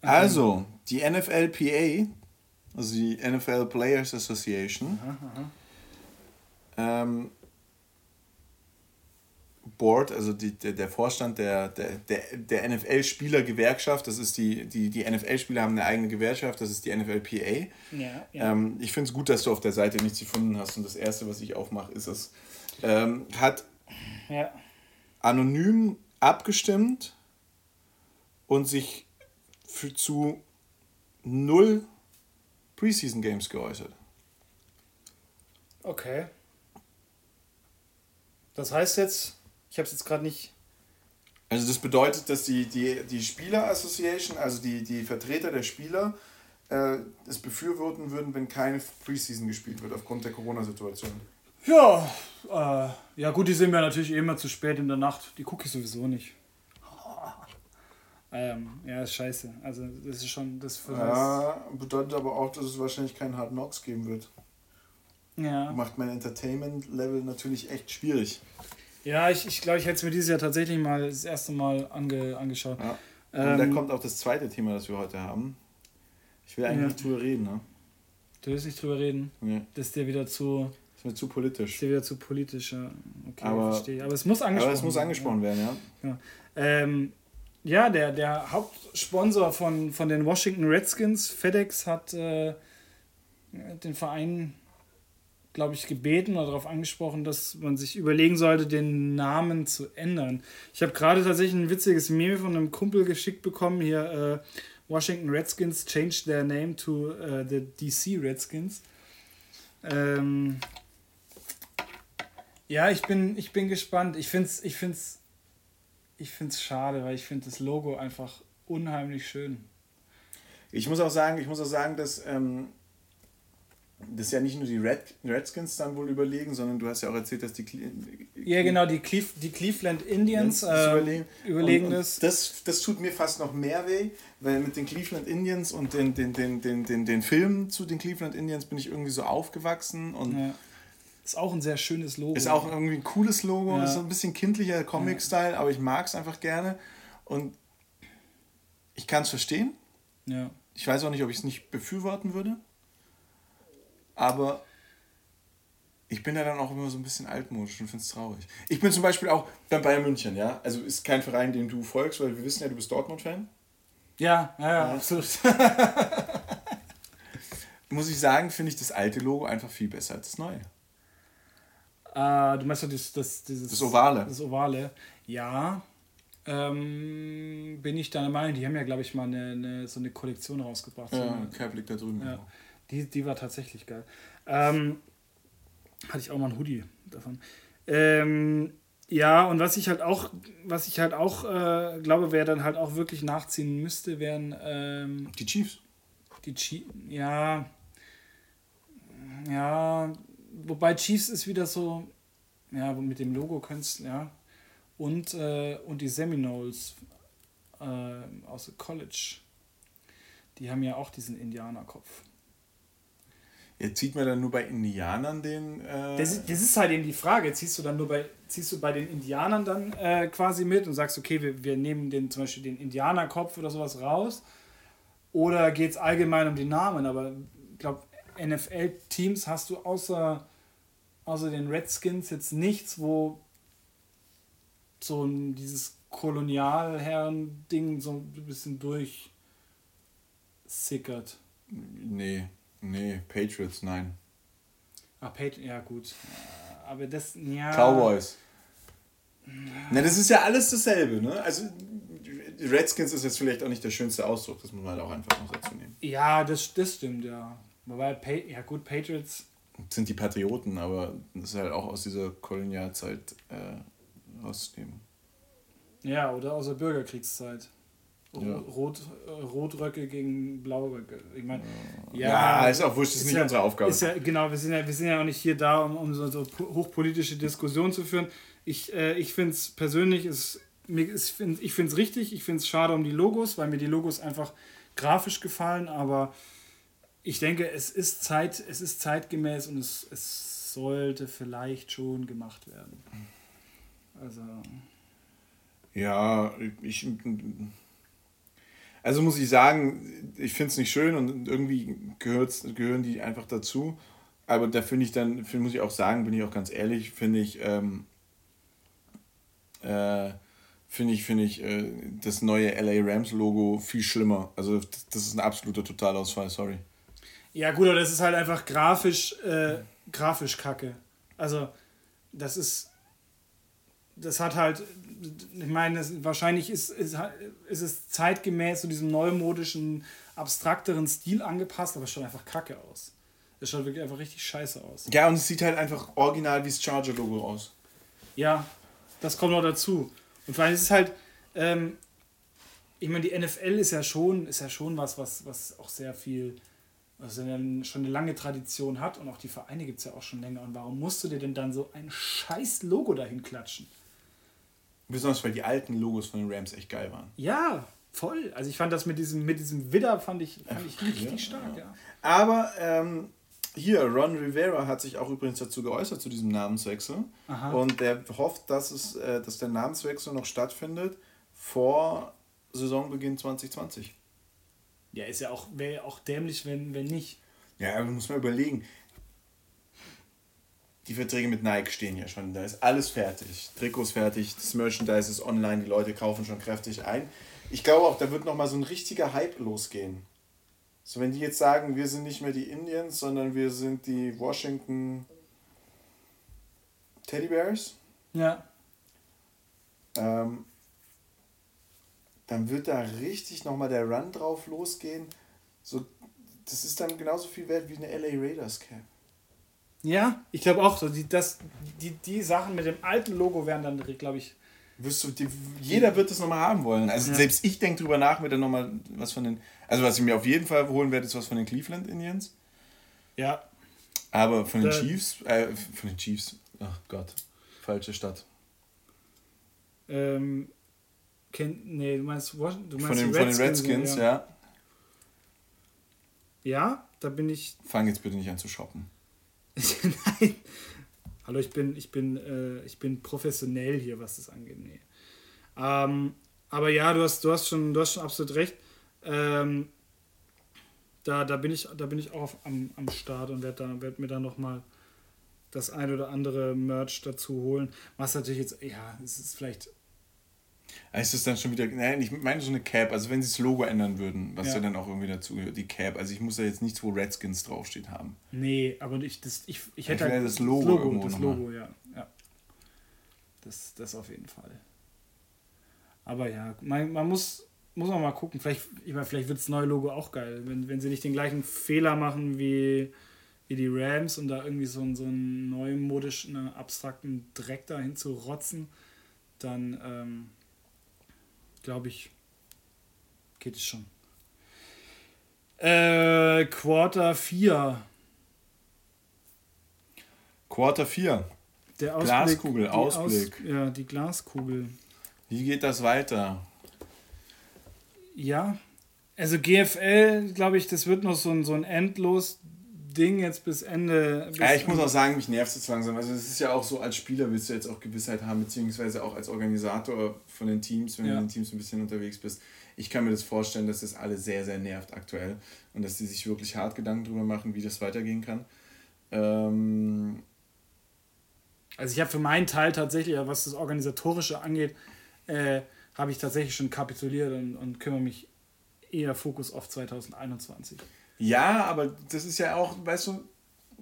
also, die NFLPA, also die NFL Players Association, aha, aha. ähm, Board, also die, der, der Vorstand der, der, der, der NFL-Spieler-Gewerkschaft, das ist die, die, die NFL-Spieler haben eine eigene Gewerkschaft, das ist die NFLPA. Ja, ja. Ähm, ich finde es gut, dass du auf der Seite nichts gefunden hast und das Erste, was ich aufmache, ist es. Ähm, hat ja. anonym abgestimmt und sich für zu null Preseason Games geäußert. Okay. Das heißt jetzt, habe es jetzt gerade nicht. Also das bedeutet, dass die, die, die Spieler Association, also die, die Vertreter der Spieler, äh, es befürworten würden, wenn keine Preseason gespielt wird aufgrund der Corona-Situation. Ja, äh, ja gut, die sind mir natürlich eh immer zu spät in der Nacht. Die gucke ich sowieso nicht. Ähm, ja, ist scheiße. Also das ist schon das für Ja, bedeutet aber auch, dass es wahrscheinlich keinen Hard Knocks geben wird. Ja, Macht mein Entertainment-Level natürlich echt schwierig. Ja ich, ich glaube, ich hätte es mir dieses Jahr tatsächlich mal das erste Mal ange, angeschaut. Ja. Und da Ähm, kommt auch das zweite Thema, das wir heute haben. Ich will eigentlich Ja. nicht drüber reden, ne? Du willst nicht drüber reden. Nee, Das ist dir wieder zu, ist mir zu ist politisch. dir wieder zu politisch. Ja. Okay, Aber- verstehe. Aber es muss angesprochen Aber es muss angesprochen werden, ja. Ähm, ja, der, der Hauptsponsor von, von den Washington Redskins, FedEx, hat äh, den Verein, glaube ich, gebeten oder darauf angesprochen, dass man sich überlegen sollte, den Namen zu ändern. Ich habe gerade tatsächlich ein witziges Meme von einem Kumpel geschickt bekommen, hier äh, Washington Redskins changed their name to äh, the DC Redskins. Ähm, ja, ich bin, ich bin gespannt. Ich finde es ich find's, ich find's schade, weil ich finde das Logo einfach unheimlich schön. Ich muss auch sagen, ich muss auch sagen, dass ähm, das ja nicht nur die Red, Redskins dann wohl überlegen, sondern du hast ja auch erzählt, dass die Cle Ja, genau, die, Cleve, die Cleveland Indians äh, überlegen. überlegen und, und das. das. Das tut mir fast noch mehr weh, weil mit den Cleveland Indians und den, den, den, den, den, den Filmen zu den Cleveland Indians bin ich irgendwie so aufgewachsen und Ja. Ist auch ein sehr schönes Logo. ist auch irgendwie ein cooles Logo, Ja. ist so ein bisschen kindlicher Comic-Style, aber ich mag es einfach gerne und ich kann es verstehen. Ja. Ich weiß auch nicht, ob ich es nicht befürworten würde. Aber ich bin ja dann auch immer so ein bisschen altmodisch und finde es traurig. Ich bin zum Beispiel auch beim Bayern München, ja. Also ist kein Verein, dem du folgst, weil wir wissen ja, du bist Dortmund-Fan. Ja, ja, ja, absolut. Muss ich sagen, finde ich das alte Logo einfach viel besser als das neue. äh, du meinst doch das, das, dieses, Das Ovale. Das Ovale. Ja. Ähm, bin ich deiner Meinung, die haben ja, glaube ich, mal eine, eine, so eine Kollektion rausgebracht. So Ja, eine- Cap liegt da drüben. Ja, die, die war tatsächlich geil. Ähm, hatte ich auch mal ein Hoodie davon. Ähm, ja, und was ich halt auch, was ich halt auch äh, glaube, wer dann halt auch wirklich nachziehen müsste, wären ähm, Die Chiefs. die Chiefs. Ja. Ja. Wobei Chiefs ist wieder so, ja, mit dem Logo könntest, ja. Und, äh, und die Seminoles äh, aus dem College. Die haben ja auch diesen Indianerkopf. Jetzt zieht man dann nur bei Indianern den. Äh, Das, ist- das ist halt eben die Frage. Ziehst du dann nur bei, ziehst du bei den Indianern dann äh, quasi mit und sagst, okay, wir, wir nehmen den, zum Beispiel den Indianerkopf oder sowas raus? Oder geht es allgemein um die Namen? Aber ich glaube, NFL-Teams hast du außer, außer den Redskins jetzt nichts, wo so ein, dieses Kolonialherren-Ding so ein bisschen durchsickert. nee, nee, Patriots, nein. Ah, Peyton, ja gut. Aber das, ja. Cowboys. Na, das ist ja alles dasselbe, ne? Also, Redskins ist jetzt vielleicht auch nicht der schönste Ausdruck, das muss man halt auch einfach noch dazu nehmen. Ja, das, das stimmt, ja. Wobei, ja gut, Patriots, sind die Patrioten, aber das ist halt auch aus dieser Kolonialzeit äh, rauszunehmen. ja, oder aus der Bürgerkriegszeit. Ja. Rot, äh, Rotröcke gegen Blauröcke. Ich meine, Ja, ist auch wurscht, das ist nicht ja, unsere Aufgabe. Ist ja, genau, wir sind ja, wir sind ja auch nicht hier da, um, um so, so hochpolitische Diskussionen zu führen. Ich, äh, ich finde es persönlich, ist, mir ist, find, ich finde es richtig, ich finde es schade um die Logos, weil mir die Logos einfach grafisch gefallen, aber ich denke, es ist, Zeit, es ist zeitgemäß und es, es sollte vielleicht schon gemacht werden. Also. Ja, ich. Also muss ich sagen, ich finde es nicht schön und irgendwie gehört's, gehören die einfach dazu. Aber da finde ich dann, find, muss ich auch sagen, bin ich auch ganz ehrlich, finde ich, ähm, äh, finde ich, finde ich äh, das neue LA Rams Logo viel schlimmer. Also das, ist ein absoluter Totalausfall, sorry. Ja, gut, aber das ist halt einfach grafisch, äh, grafisch kacke. Also, das ist. Das hat halt. Ich meine, das, wahrscheinlich ist, ist, ist es zeitgemäß zu diesem neumodischen, abstrakteren Stil angepasst, aber es schaut einfach kacke aus. Es schaut wirklich einfach richtig scheiße aus. Ja, und es sieht halt einfach original wie das Charger-Logo aus. Ja, das kommt noch dazu. Und vor allem ist es halt. Ähm, ich meine, die NFL ist ja schon, ist ja schon was, was, was auch sehr viel was ja schon eine lange Tradition hat und auch die Vereine gibt es ja auch schon länger. Und warum musst du dir denn dann so ein scheiß Logo dahin klatschen? Besonders weil die alten Logos von den Rams echt geil waren. Ja, voll. Also ich fand das mit diesem, mit diesem Widder fand ich, fand ich richtig ja, stark, ja. Aber ähm, hier, Ron Rivera hat sich auch übrigens dazu geäußert, zu diesem Namenswechsel. Aha. Und er hofft, dass, es, äh, dass der Namenswechsel noch stattfindet vor Saisonbeginn 2020. Ja, ist ja auch, wäre ja auch dämlich, wenn, wenn nicht. Ja, aber muss man überlegen. Die Verträge mit Nike stehen ja schon, da ist alles fertig. Trikots fertig, das Merchandise ist online, die Leute kaufen schon kräftig ein. Ich glaube auch, da wird nochmal so ein richtiger Hype losgehen. So, wenn die jetzt sagen, wir sind nicht mehr die Indians, sondern wir sind die Washington Teddy Bears. Ja. Ähm, dann wird da richtig nochmal der Run drauf losgehen. So, das ist dann genauso viel wert wie eine LA Raiders Cap. Ja, ich glaube auch so. Die, das, die, die Sachen mit dem alten Logo werden dann, glaube ich. Wirst du, die, jeder wird das nochmal haben wollen. Also ja. selbst ich denke drüber nach, mir dann nochmal was von den. Also was ich mir auf jeden Fall holen werde, ist was von den Cleveland Indians. Ja. Aber von den Chiefs, äh, von den Chiefs, ach Gott, falsche Stadt. Ähm, Ken, nee, du meinst, du meinst von, den, Redskins, von den Redskins, ja. ja. Ja, da bin ich. Fang jetzt bitte nicht an zu shoppen. Nein. Hallo, ich bin, ich bin, äh, ich bin professionell hier, was das angeht. Nee. Ähm, aber ja, du hast, du hast schon, du hast schon absolut recht. Ähm, da, da bin ich, da bin ich auch am, am Start und werde da, werd mir dann nochmal das ein oder andere Merch dazu holen. Was natürlich jetzt, ja, es ist vielleicht ist es dann schon wieder, nein, ich meine so eine Cap, also wenn sie das Logo ändern würden, was ja. ja, dann auch irgendwie dazu gehört, die Cap. Also ich muss da jetzt nichts, wo Redskins draufsteht haben. Nee, aber ich, das, ich, ich hätte ich halt das Logo. Das Logo, das Logo ja. ja. Das, das auf jeden Fall. Aber ja, man, man muss, muss man mal gucken. Vielleicht, ich meine, vielleicht wird das neue Logo auch geil, wenn, wenn sie nicht den gleichen Fehler machen wie, wie die Rams und da irgendwie so, so einen neumodischen, abstrakten Dreck dahin zu rotzen, dann. Ähm, glaube ich, geht es schon. Äh, Quarter 4. Quarter 4. Der Ausblick, Glaskugel, Ausblick. Aus, ja, die Glaskugel. Wie geht das weiter? Ja, also GFL, glaube ich, das wird noch so ein, so ein endlos Ding jetzt bis Ende. Bis ja, ich muss auch sagen, mich nervt es langsam. Also es ist ja auch so, als Spieler willst du jetzt auch Gewissheit haben, beziehungsweise auch als Organisator von den Teams, wenn ja. du in den Teams ein bisschen unterwegs bist. Ich kann mir das vorstellen, dass das alle sehr, sehr nervt aktuell und dass die sich wirklich hart Gedanken darüber machen, wie das weitergehen kann. Ähm also ich habe für meinen Teil tatsächlich, was das Organisatorische angeht, äh, habe ich tatsächlich schon kapituliert und, und kümmere mich eher Fokus auf 2021. Ja, aber das ist ja auch, weißt du,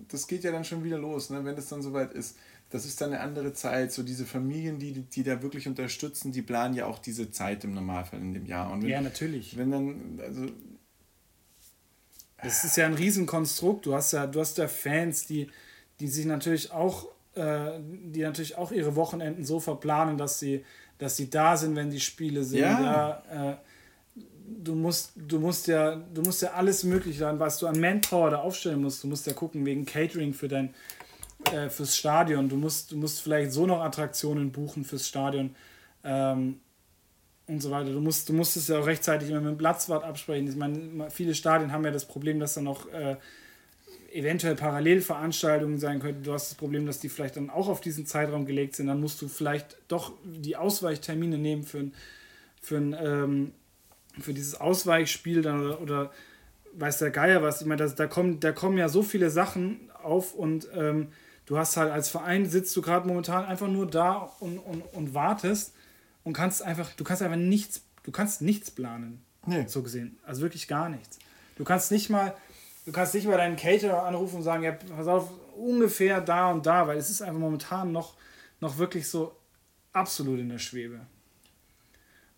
das geht ja dann schon wieder los, ne? wenn es dann soweit ist. Das ist dann eine andere Zeit. So diese Familien, die, die da wirklich unterstützen, die planen ja auch diese Zeit im Normalfall in dem Jahr. Und wenn, ja, natürlich. Wenn dann, also. Das ist ja ein Riesenkonstrukt. Du hast ja, du hast ja Fans, die, die sich natürlich auch, äh, die natürlich auch ihre Wochenenden so verplanen, dass sie, dass sie da sind, wenn die Spiele sind. Ja. ja äh, du musst, du musst ja, du musst ja alles Mögliche dann, was du an Manpower da aufstellen musst. Du musst ja gucken wegen Catering für dein, äh, fürs Stadion. Du musst, du musst vielleicht so noch Attraktionen buchen fürs Stadion ähm, und so weiter. Du musst, du musst es ja auch rechtzeitig immer mit dem Platzwart absprechen. Ich meine, viele Stadien haben ja das Problem, dass da noch äh, eventuell Parallelveranstaltungen sein könnten. Du hast das Problem, dass die vielleicht dann auch auf diesen Zeitraum gelegt sind. Dann musst du vielleicht doch die Ausweichtermine nehmen für, ein, für, ein, ähm, für dieses Ausweichspiel dann oder, oder weiß der Geier was. Ich meine, das, da, kommen, da kommen ja so viele Sachen auf und ähm, du hast halt als Verein sitzt du gerade momentan einfach nur da und, und, und wartest und kannst einfach, du kannst einfach nichts, du kannst nichts planen. Nee. So gesehen. Also wirklich gar nichts. Du kannst nicht mal, du kannst nicht mal deinen Caterer anrufen und sagen, ja, pass auf, ungefähr da und da, weil es ist einfach momentan noch, noch wirklich so absolut in der Schwebe.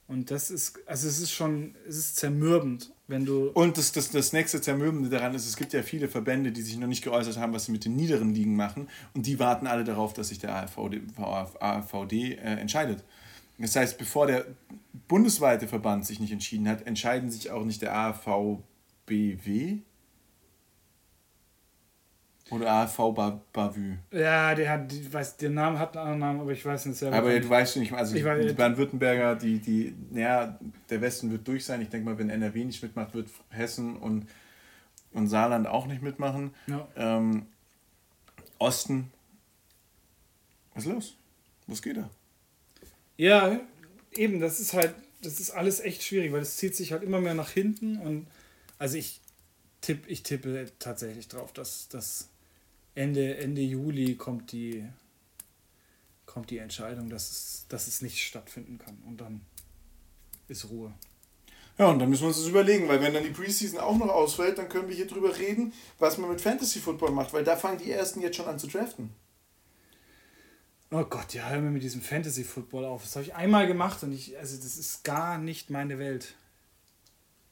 Und das ist, also es ist schon, es ist zermürbend, wenn du. Und das, das, das nächste Zermürbende daran ist, es gibt ja viele Verbände, die sich noch nicht geäußert haben, was sie mit den niederen Ligen machen. Und die warten alle darauf, dass sich der AVD, AVD äh, entscheidet. Das heißt, bevor der bundesweite Verband sich nicht entschieden hat, entscheiden sich auch nicht der AVBW oder AV Bavü. Ja, der hat, ich weiß, der Name hat einen anderen Namen, aber ich weiß nicht selber. Aber du weißt nicht, also Ich weiß- die Baden-Württemberger, die, die, naja, der Westen wird durch sein. Ich denke mal, wenn NRW nicht mitmacht, wird Hessen und, und Saarland auch nicht mitmachen. Ja. Ähm, Osten. Was ist los? Was geht da? Ja, eben, das ist halt, das ist alles echt schwierig, weil es zieht sich halt immer mehr nach hinten und also ich tipp, ich tippe tatsächlich drauf, dass, dass Ende, Ende Juli kommt die, kommt die Entscheidung, dass es, dass es nicht stattfinden kann und dann ist Ruhe. Ja, und dann müssen wir uns das überlegen, weil wenn dann die Preseason auch noch ausfällt, dann können wir hier drüber reden, was man mit Fantasy Football macht, weil da fangen die ersten jetzt schon an zu draften. Oh Gott, ja, hör mir mit diesem Fantasy Football auf. Das habe ich einmal gemacht und ich, also das ist gar nicht meine Welt.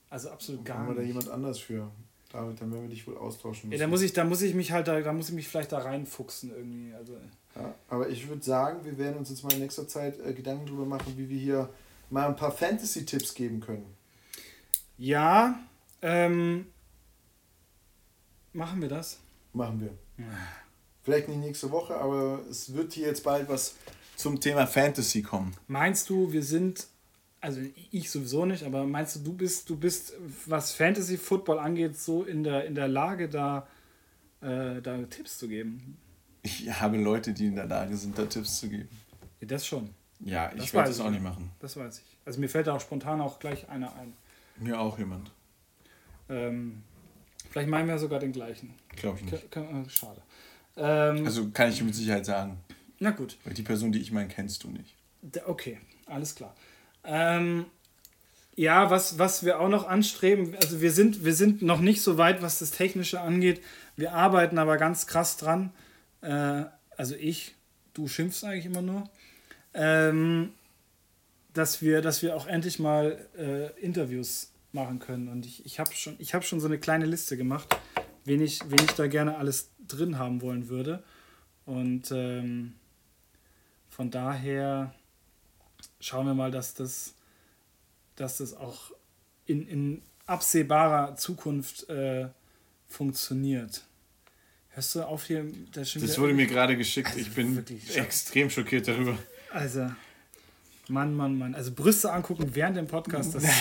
Also absolut Da gar haben wir da nicht. jemand anders für. David, dann werden wir dich wohl austauschen Ja, da muss ich, da muss ich mich halt, da, da muss ich mich vielleicht da reinfuchsen irgendwie. Also Ja, aber ich würde sagen, wir werden uns jetzt mal in nächster Zeit äh, Gedanken drüber machen, wie wir hier mal ein paar Fantasy-Tipps geben können. ja, ähm, machen wir das? Machen wir. Vielleicht nicht nächste Woche, aber es wird hier jetzt bald was zum Thema Fantasy kommen. Meinst du, wir sind, also ich sowieso nicht, aber meinst du, du bist, du bist, was Fantasy Football angeht, so in der, in der Lage, da, äh, da Tipps zu geben? Ich habe Leute, die in der Lage sind, da Tipps zu geben. Ja, das schon. Ja, Das ich werde das ich auch ja. nicht machen. Das weiß ich. Also mir fällt da auch spontan auch gleich einer ein. Mir auch jemand. Ähm, vielleicht meinen wir sogar den gleichen. Glaube ich nicht. K äh, schade. Ähm, Also kann ich dir mit Sicherheit sagen. na gut. Weil die Person, die ich meine, kennst du nicht. Okay, alles klar. Ähm, ja, was, was wir auch noch anstreben, also wir sind, wir sind noch nicht so weit, was das Technische angeht. Wir arbeiten aber ganz krass dran. Äh, also ich, du schimpfst eigentlich immer nur. Ähm, dass, wir, dass wir auch endlich mal äh, Interviews machen können. Und ich, ich habe schon, hab schon so eine kleine Liste gemacht, wen ich, wen ich da gerne alles drin haben wollen würde. Und ähm, von daher schauen wir mal, dass das, dass das auch in, in absehbarer Zukunft äh, funktioniert. Hörst du auf hier? Das, schon Das wurde mir gerade geschickt. Ich bin extrem schockiert darüber. Also, Mann, Mann, Mann. Also Brüste angucken während dem Podcast, das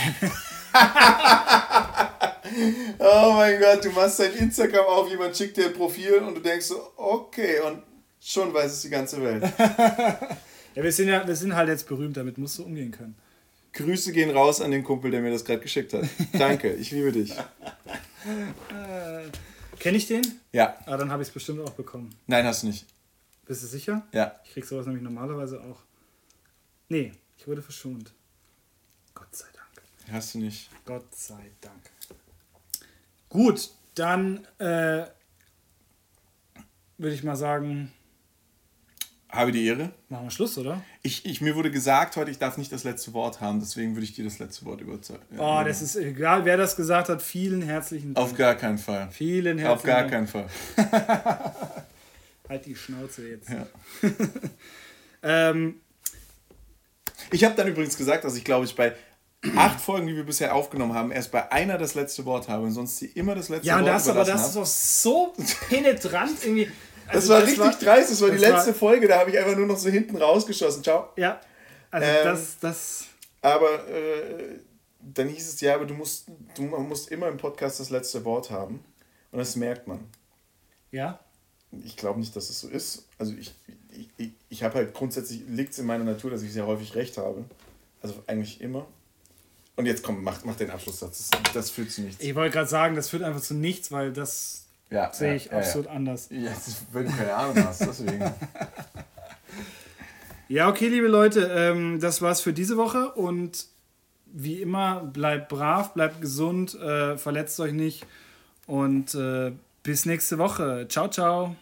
Oh mein Gott, du machst dein Instagram auf, jemand schickt dir ein Profil und du denkst so, okay, und schon weiß es die ganze Welt. Ja, wir sind ja, wir sind halt jetzt berühmt, damit musst du umgehen können. Grüße gehen raus an den Kumpel, der mir das gerade geschickt hat. Danke, ich liebe dich. Äh, Kenne ich den? Ja, Ah, dann habe ich es bestimmt auch bekommen. nein, hast du nicht. Bist du sicher? Ja, Ich krieg sowas nämlich normalerweise auch. Nee, ich wurde verschont. Gott sei Dank. hast du nicht. Gott sei Dank. Gut, dann äh, würde ich mal sagen, Habe die Ehre. machen wir Schluss, oder? Ich, ich, mir wurde gesagt heute, ich darf nicht das letzte Wort haben, deswegen würde ich dir das letzte Wort überzeugen. Oh, das ist egal, wer das gesagt hat. Vielen herzlichen Dank. Auf gar keinen Fall. Vielen herzlichen Auf gar Dank. keinen Fall. Halt die Schnauze jetzt. Ja. Ähm, Ich habe dann übrigens gesagt, dass ich glaube ich bei acht Folgen, die wir bisher aufgenommen haben, erst bei einer das letzte Wort habe und sonst die immer das letzte ja, und Wort das, aber das ist doch so penetrant irgendwie. Das Also war richtig dreist, das war die das letzte war- Folge, da habe ich einfach nur noch so hinten rausgeschossen. Ciao. Ja, also Ähm, das, das. Aber äh, dann hieß es ja, aber du musst, du musst immer im Podcast das letzte Wort haben. Und das merkt man. Ja? Ich glaube nicht, dass es so ist. Also ich, ich, ich, ich habe halt grundsätzlich, liegt es in meiner Natur, dass ich sehr häufig recht habe. Also eigentlich immer. Und jetzt komm, mach, mach den Abschlusssatz. Das, das führt zu nichts. Ich wollte gerade sagen, das führt einfach zu nichts, weil das Ja, sehe ich ja, absolut ja. anders. Ist, weil du keine Ahnung hast, deswegen. Ja, okay, liebe Leute, ähm, das war's für diese Woche und wie immer, bleibt brav, bleibt gesund, äh, verletzt euch nicht und äh, bis nächste Woche. Ciao, ciao.